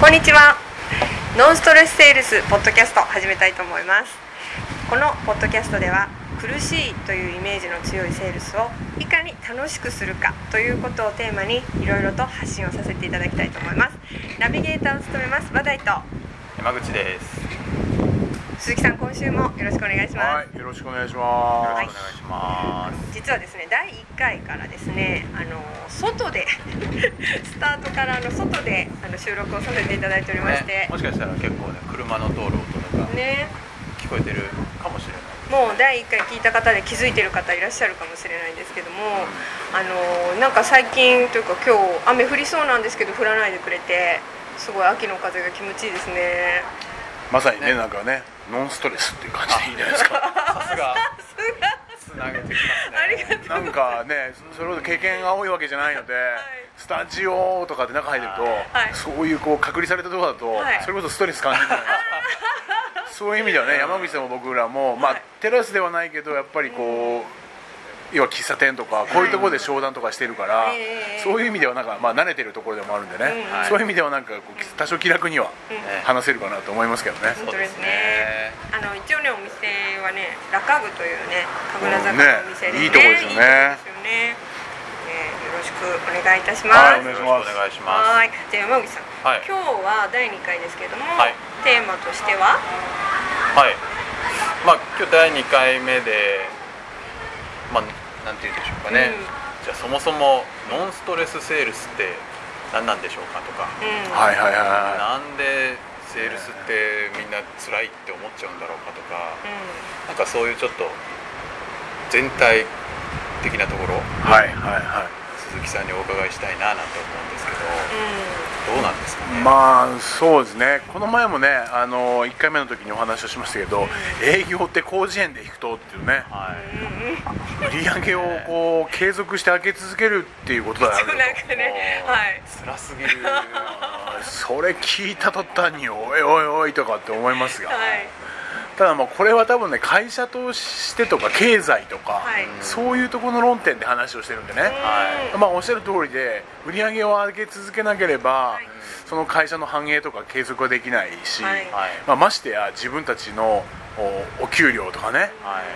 こんにちは。ノンストレスセールスポッドキャスト始めたいと思います。このポッドキャストでは苦しいというイメージの強いセールスをいかに楽しくするかということをテーマにいろいろと発信をさせていただきたいと思います。ナビゲーターを務めます話題と。山口です。鈴木さん今週もよろしくお願いします、はい、よろしくお願いしよます。ろしくお願いします。実はですね第1回からですねあの外で スタートからあの外であの収録をさせていただいておりましてね、もしかしたら結構ね車の通る音とかね聞こえてるかもしれない。もう第1回聞いた方で気づいてる方いらっしゃるかもしれないんですけども、あのなんか最近というか今日雨降りそうなんですけど降らないでくれてすごい秋の風が気持ちいいですねまさにね、ねなんかね、ノンストレスっていう感じでいいんじゃないですか。さすがつなげてきますね。ありがとうなんかね、それほど経験が多いわけじゃないので、スタジオとかで中入ってると、はいそういうこう隔離されたところだと、はいそれこそストレス感じるじゃないですか。そういう意味ではね、山口さんも僕らも、まあ、はいテラスではないけど、やっぱりこう。要は喫茶店とかこういうところで商談とかしてるから、ええ。そういう意味ではなんか、まあ、慣れてるところでもあるんでね、そういう意味ではなんかこう多少気楽には話せるかなと思いますけどね。本当ですね。ね。あの一応ねお店はねラカグというね神楽坂のお店で、ねいいとこですよね。いいとこですよね。ねよろしくお願いいたします、はいお願いします。お願いしまはい。じゃあ山口さん、はい。今日は第2回ですけども、はい。テーマとしては？す。はい。まあ今日第2回目で、まあなんて言うんでしょうかね。じゃあそもそもノンストレスセールスって何なんでしょうかとか。うん、はいはいはなんでセールスってみんな辛いって思っちゃうんだろうかとか。うなんかそういうちょっと全体的なところ。いはいはい。は鈴木さんにお伺いしたいななんて思うんですけど。んどうなんですかね、いまあそうですね。この前もねあの1回目の時にお話をしましたけど営業って広辞苑で行くとっていうね。はい。売り上げをこう継続して上げ続けるっていうことだよそうなんかね。はい。辛すぎるそれ聞いた途端においおいおいとかって思いますが。はいただまあこれは多分ね会社としてとか経済とか、はい。そういうところの論点で話をしてるんでね、はい。まあ、おっしゃる通りで売り上げを上げ続けなければ、はい。その会社の繁栄とか継続はできないし、まあ、ましてや自分たちのおお給料とかねはい。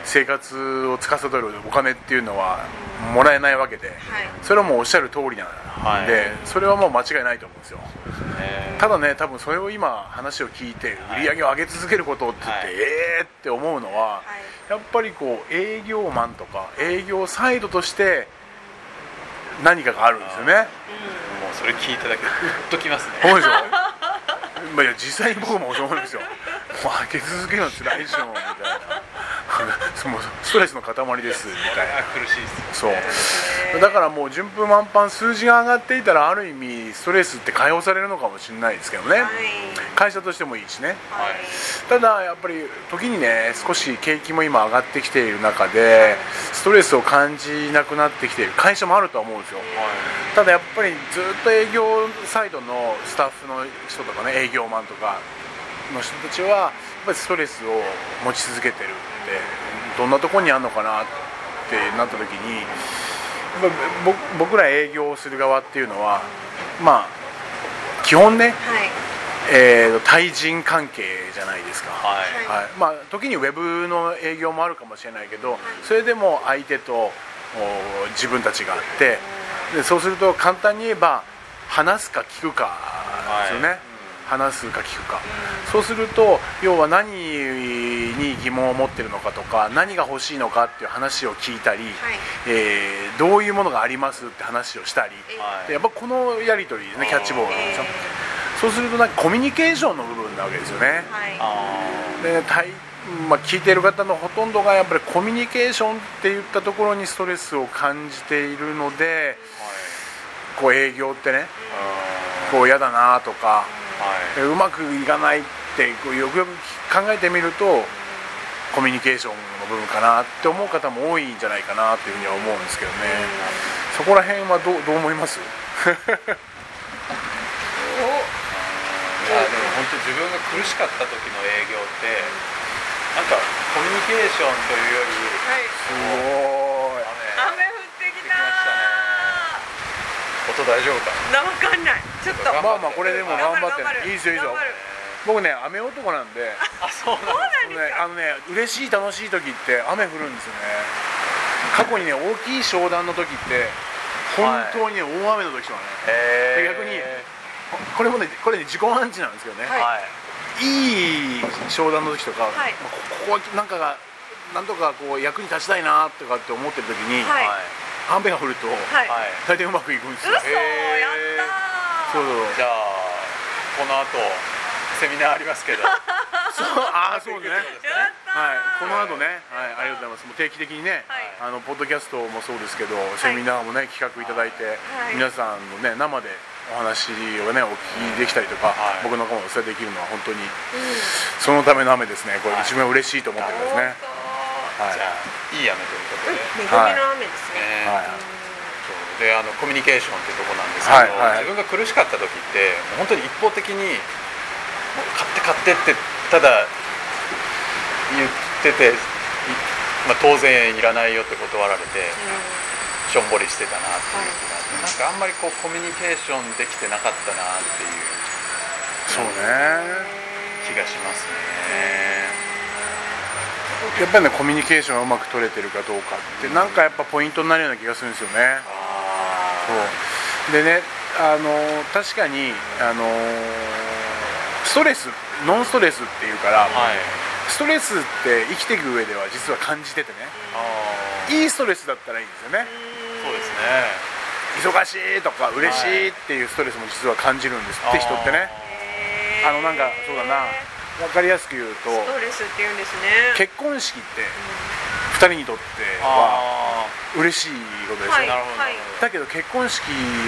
生活を司るお金っていうのはもらえないわけではい。それはもうおっしゃる通りなんで、はい。それはもう間違いないと思うんですよね。ただね多分それを今話を聞いて売り上げを上げ続けることって言って、はい。ええーって思うのは、はい。やっぱりこう営業マンとか営業サイドとして何かがあるんですよね。もうそれ聞いただけでグッときますね。そうでしょまあいや実際に僕もそう思うんですよ。もう上げ続けるのつらいでしょみたいなストレスの塊ですみたいな。あ苦しいですそう。だからもう順風満帆数字が上がっていたらある意味ストレスって解放されるのかもしれないですけどね。はい。会社としてもいいしね。はい。ただやっぱり時にね少し景気も今上がってきている中でストレスを感じなくなってきている会社もあるとは思うんですよ。ただやっぱりずっと営業サイドのスタッフの人とかね営業マンとかの人たちはぱりストレスを持ち続けてるってどんなところにあるのかなってなった時に僕ら営業をする側っていうのはまあ基本ね、はい。えーと対人関係じゃないですか。はい。はい。まあ、時にウェブの営業もあるかもしれないけどそれでも相手とお自分たちがあってでそうすると簡単に言えば話すか聞くかですよね、はい話すか聞くか、そうすると要は何に疑問を持ってるのかとか何が欲しいのかっていう話を聞いたり、えーどういうものがありますって話をしたり、はいでやっぱこのやり取りですねキャッチボールなんですよ、そうするとなんかコミュニケーションの部分なわけですよね、はい。あで対まあ、聞いている方のほとんどがやっぱりコミュニケーションっていったところにストレスを感じているのでーこう営業ってねはいこう嫌だなとかはい。でうまくいかないってこうよくよく考えてみるとコミュニケーションの部分かなって思う方も多いんじゃないかなっていうふうには思うんですけどね。そこら辺はどうどう思います？いやでも本当自分が苦しかった時の営業ってなんかコミュニケーションというよりはいすごい雨雨降ってきた音大丈夫か？なわかんない。ちちょっと。まあまあこれでも頑張っていいですよいいですよ。僕ね雨男なんで。あそうなんですね、か。あのね嬉しい楽しい時って雨降るんですよね。過去にね大きい商談の時って本当にね、大雨の時とかね。逆にこれもねこれね自己暗示なんですけどね、はい。はいい、い商談の時とか、はい。まあここはなんかがなんとかこう役に立ちたいなとかって思ってる時に、はい雨が降るとはい。はい大体うまくいくんですよ、嘘やったそうーそう。じゃあこの後セミナーありますけど。そうああそうね。やったー。はい、この後ね、はい、ありがとうございます。もう定期的にね、はい。あのポッドキャストもそうですけど、セミナーもね企画いただいて、い。皆さんのね生でお話をねお聞きできたりとか、はい。僕の方もお伝えできるのは本当にうん。そのための雨ですね。これはい。一番嬉しいと思ってるんですね。はい。じゃあいい雨ということで、恵みの雨ですね、ね。はい。そう。であのコミュニケーションってとこなんですけど、はいはい。自分が苦しかった時って本当に一方的に買って買ってってただ言ってて、いまあ、当然いらないよって断られてしょんぼりしてたなっていう気がなんかあんまりこうコミュニケーションできてなかったなっていう。そうね。気がしますね。やっぱりねコミュニケーションがうまく取れてるかどうかってなんかやっぱポイントになるような気がするんですよね。そう。でねあの確かにあのストレスノンストレスっていうから、はい。ストレスって生きていく上では実は感じててね。いいストレスだったらいいんですよね。そうですね。忙しいとか嬉しいっていうストレスも実は感じるんですって人ってね。あのなんかそうだな分かりやすく言うとストレスって言うんですね。結婚式って2人にとってはあ嬉しいことでしょ、はいなるほど。はい。だけど結婚式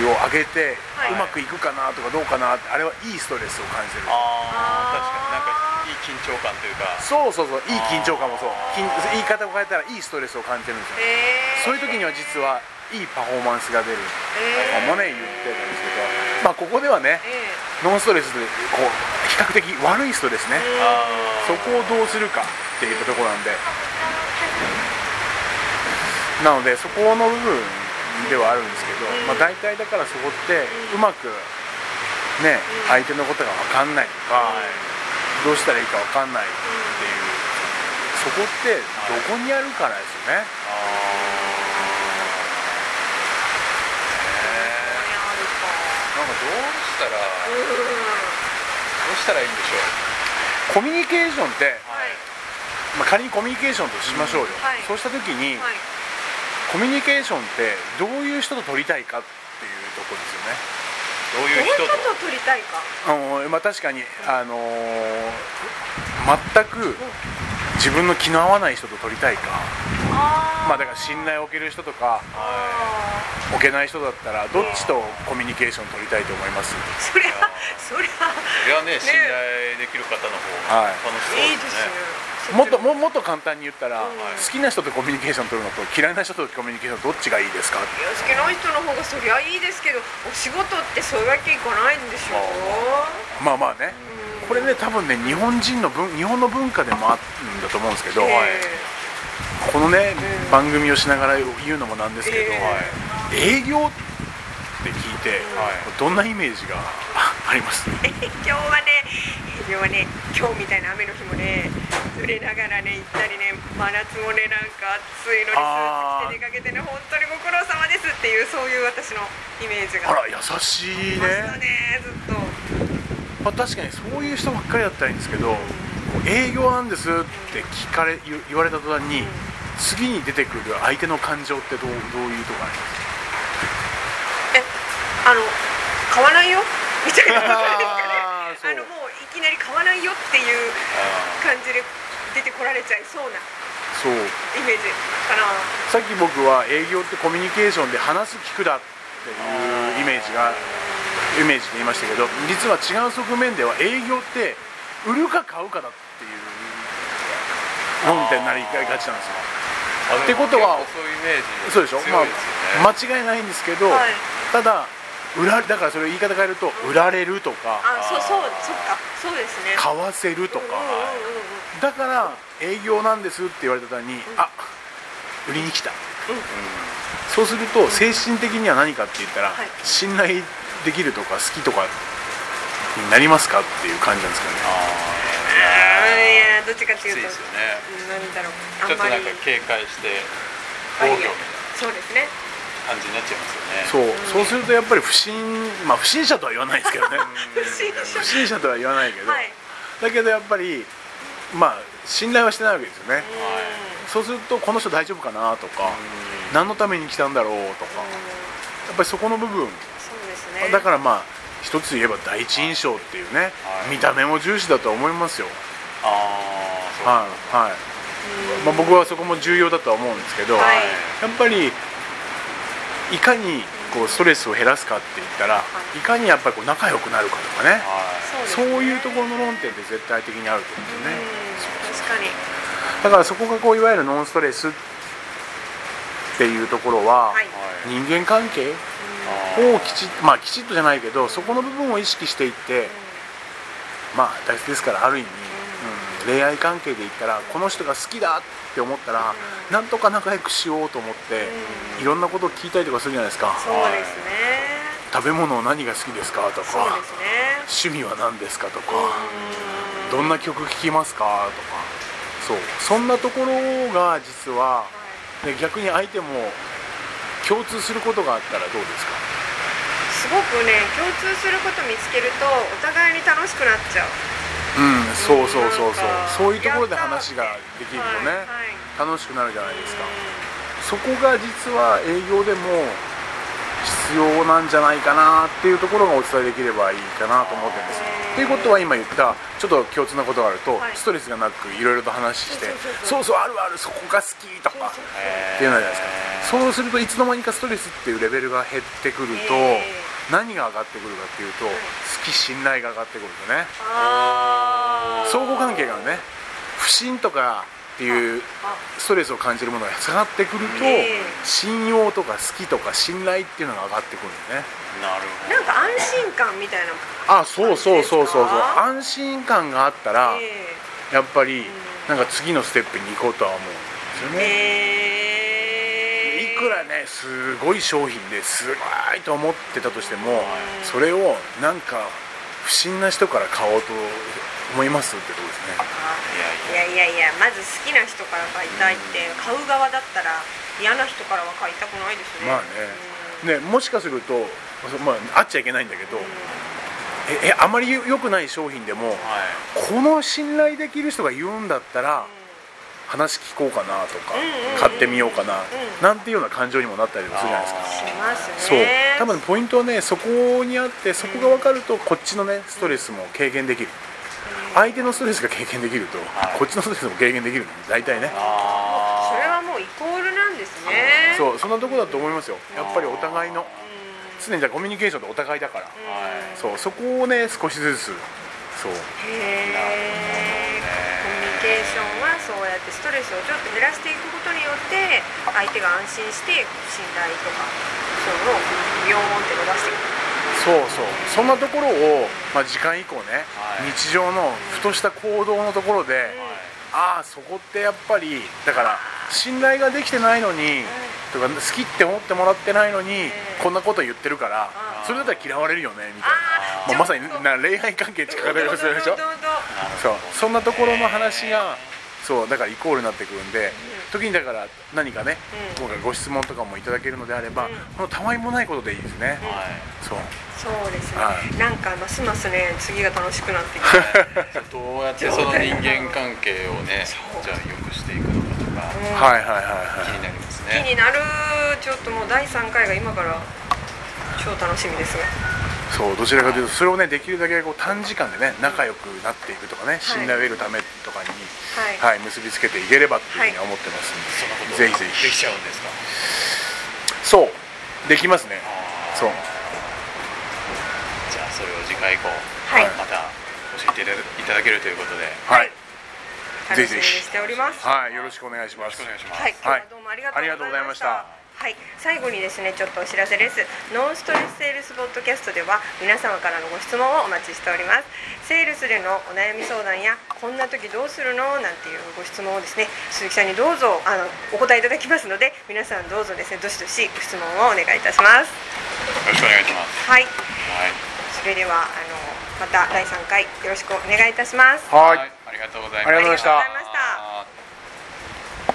を挙げてはい。うまくいくかなとかどうかなってあれはいいストレスを感じてる。あー確かになんかいい緊張感というか。そうそうそういい緊張感もそう。緊言い方を変えたらいいストレスを感じてるんですよ。そういう時には実はいいパフォーマンスが出る。へー。もね言ってたんですけど。まあここではねえノンストレスでこう比較的悪いストレスねそこをどうするかっていったところなんで。なのでそこの部分ではあるんですけど、うん。まあ、大体だからそこってうまくねうん。相手のことが分かんないとか、はい。どうしたらいいか分かんないっていう。そこってどこにあるからですよね、なんかどうしたらどうしたらいいんでしょう？コミュニケーションって、はい。まあ、仮にコミュニケーションとしましょうよ、はい。そうした時に、はい。コミュニケーションってどういう人と取りたいかっていうところですよね。どういう人と？取りたいか。あのまあ、確かに、あのー全く自分の気の合わない人と取りたいか、あまあ、だから信頼を置ける人とか。あ置けない人だったらどっちとコミュニケーション取りたいと思います？ーそりゃそりゃ。それはね信頼できる方の方がはい。楽しそういいですですねねもっとももっと簡単に言ったら、うん。好きな人とコミュニケーション取るのと嫌いな人とコミュニケーションどっちがいいですか？いや好きな人の方がそりゃいいですけどお仕事ってそういうわけいかないんでしょまあまあね。うん。これね多分ね日本人の文日本の文化でもあるんだと思うんですけど、えこのね、うん番組をしながら言うのもなんですけど、え営業って聞いて、はい。どんなイメージが？あ あります？え今日はね今日はね今日みたいな雨の日もね濡れながらね行ったりね真夏もねなんか暑いのにスーツ着て出かけてね本当にご苦労様ですっていうそういう私のイメージが。あら優しいね、ねずっと。まあ、確かにそういう人ばっかりだったらいいんですけど、営業なんですって聞かれ言言われた途端に、次に出てくる相手の感情ってどうどういうところあります？えあの買わないよ？みたいな。ことですかねあのもういきなり買わないよっていう感じで出てこられちゃいそうなそう。イメージかな。さっき僕は営業ってコミュニケーションで話す聞くだっていうイメージがイメージで言いましたけど実は違う側面では営業って売るか買うかだっていう論点になりがちなんですよ。あってことはそういうイメージそうでしょ、まあ、間違いないんですけど、はい。ただ売らだからそれ言い方変えると売られるとか。あそうそうそっか。そうですね。買わせるとか。うんうんうんうん。だから営業なんですって言われた途端にあ売りに来た。そうすると精神的には何かって言ったらはい。信頼できるとか好きとかになりますかっていう感じなんですけどね。あいやどっちかっていうと。ですよね。うんなんだろう。あちょっとなんか警戒して防御みたいな。そうですね感じになっちゃいますよね。そう。そうするとやっぱり不審まあ不審者とは言わないですけどね。不審者。不審者とは言わないけど、はい。だけどやっぱりまあ信頼はしてないわけですよね。うん。そうするとこの人大丈夫かなとか何のために来たんだろうとか。やっぱりそこの部分。そうですね。だからまあ一つ言えば第一印象っていうね、はい。見た目も重視だとは思いますよ。ああそう。はいはい、まあ、僕はそこも重要だとは思うんですけど、はい。やっぱりいかにこうストレスを減らすかって言ったら、い、かにやっぱりこう仲良くなるかとかね。はい。そういうところの論点って絶対的にあると思うんですよね、うん。確かに。だからそこがこういわゆるノンストレスっていうところは、はい。人間関係をきちまあきちっとじゃないけどそこの部分を意識していってまあ大切ですからある意味、うん、恋愛関係で言ったらこの人が好きだって思ったら、なんとか仲良くしようと思って、いろんなことを聞いたりとかするじゃないですか。そうですね。食べ物何が好きですかとかね。趣味は何ですかとかうん。どんな曲聴きますかとか。そう。そんなところが実は、ね、逆に相手も共通することがあったらどうですか？すごくね共通すること見つけるとお互いに楽しくなっちゃううんそうそうそうそう。そういうところで話ができるとね、はいはい。楽しくなるじゃないですか。そこが実は営業でも必要なんじゃないかなっていうところがお伝えできればいいかなと思ってるんです。っていうことは今言ったちょっと共通なことがあると、はい。ストレスがなくいろいろと話してそうそうあるあるそこが好きとかっていうのじゃないですか。そうするといつの間にかストレスっていうレベルが減ってくると、へ何が上がってくるかっていうと、好き信頼が上がってくるよね。相互関係がね不信とかっていうあストレスを感じるものが下がってくると、ええ。信用とか好きとか信頼っていうのが上がってくるんですね。なるほど。なんか安心感みたいなあそうそうそうそうそう。安心感があったら、えやっぱりん。なんか次のステップに行こうとは思うんですよえね、ええいくらねすごい商品ですごいと思ってたとしてもうんそれをなんか不審な人から買おうと思いますってことですね。いやいやいやまず好きな人から買いたいって買う側だったら嫌な人からは買いたくないですね。まあね。ねもしかすると、まあ、あっちゃいけないんだけど、ええあまり良くない商品でもはい。この信頼できる人が言うんだったら話聞こうかなとか買ってみようかなうん。なんていうような感情にもなったりもするじゃないですか。そう。ね多分ポイントはねそこにあってそこが分かるとこっちのねストレスも軽減できる。相手のストレスが軽減できるとはい。こっちのストレスも軽減できるの大体ね。あそれはもうイコールなんですね。そうそんなとこだと思いますよ。やっぱりお互いのうん。常にじゃあコミュニケーションってお互いだから。はいそうそこをね少しずつそう。へえケーションはそうやってストレスをちょっと減らしていくことによって相手が安心して信頼とかそういうのをビヨーンって伸ばしていく。そうそう。そんなところを、まあ、時間以降ね、はい。日常のふとした行動のところで、ああそこってやっぱりだから信頼ができてないのに、とか好きって思ってもらってないのに、こんなこと言ってるから、それだったら嫌われるよねみたいな、まあ、まさに恋愛関係近かったりするでしょ？そう。そんなところの話がそうだからイコールになってくるんで、時にだから何かね、うん。今回ご質問とかもいただけるのであれば、うん。このたわいもないことでいいですね、はいそう。そうですね、はい。なんかますますね次が楽しくなってきて どうやってその人間関係をねじゃあ良くしていくのかとかうん。はいはいはいはい。気になります気ねになる。ちょっともう第3回が今から超楽しみですがそうどちらかというとそれをねできるだけこう短時間でね仲良くなっていくとかね信頼を得るためとかに、はい、はい結びつけていければっていうふうには思ってますんで、そんなことぜひぜひ。できちゃうんですか？そうできますね。そう。じゃあそれを次回以降、はい。また教えていただけるということで。はい、楽しみにしております。はい、よろしくお願いします。よろしくお願いします、はい、今日はどうもありがとうございました。はい。はい、最後にですね、ちょっとお知らせです。ノンストレスセールスポッドキャストでは、皆様からのご質問をお待ちしております。セールスでのお悩み相談や、こんな時どうするの？なんていうご質問をですね、鈴木さんにどうぞあのお答えいただきますので、皆さんどうぞですね、どしどしご質問をお願いいたします。よろしくお願いします。はい、ははい。それではあのまた第3回よろしくお願いいたします。はい。ありがとうござい。ありがとうございました。ありがとうございました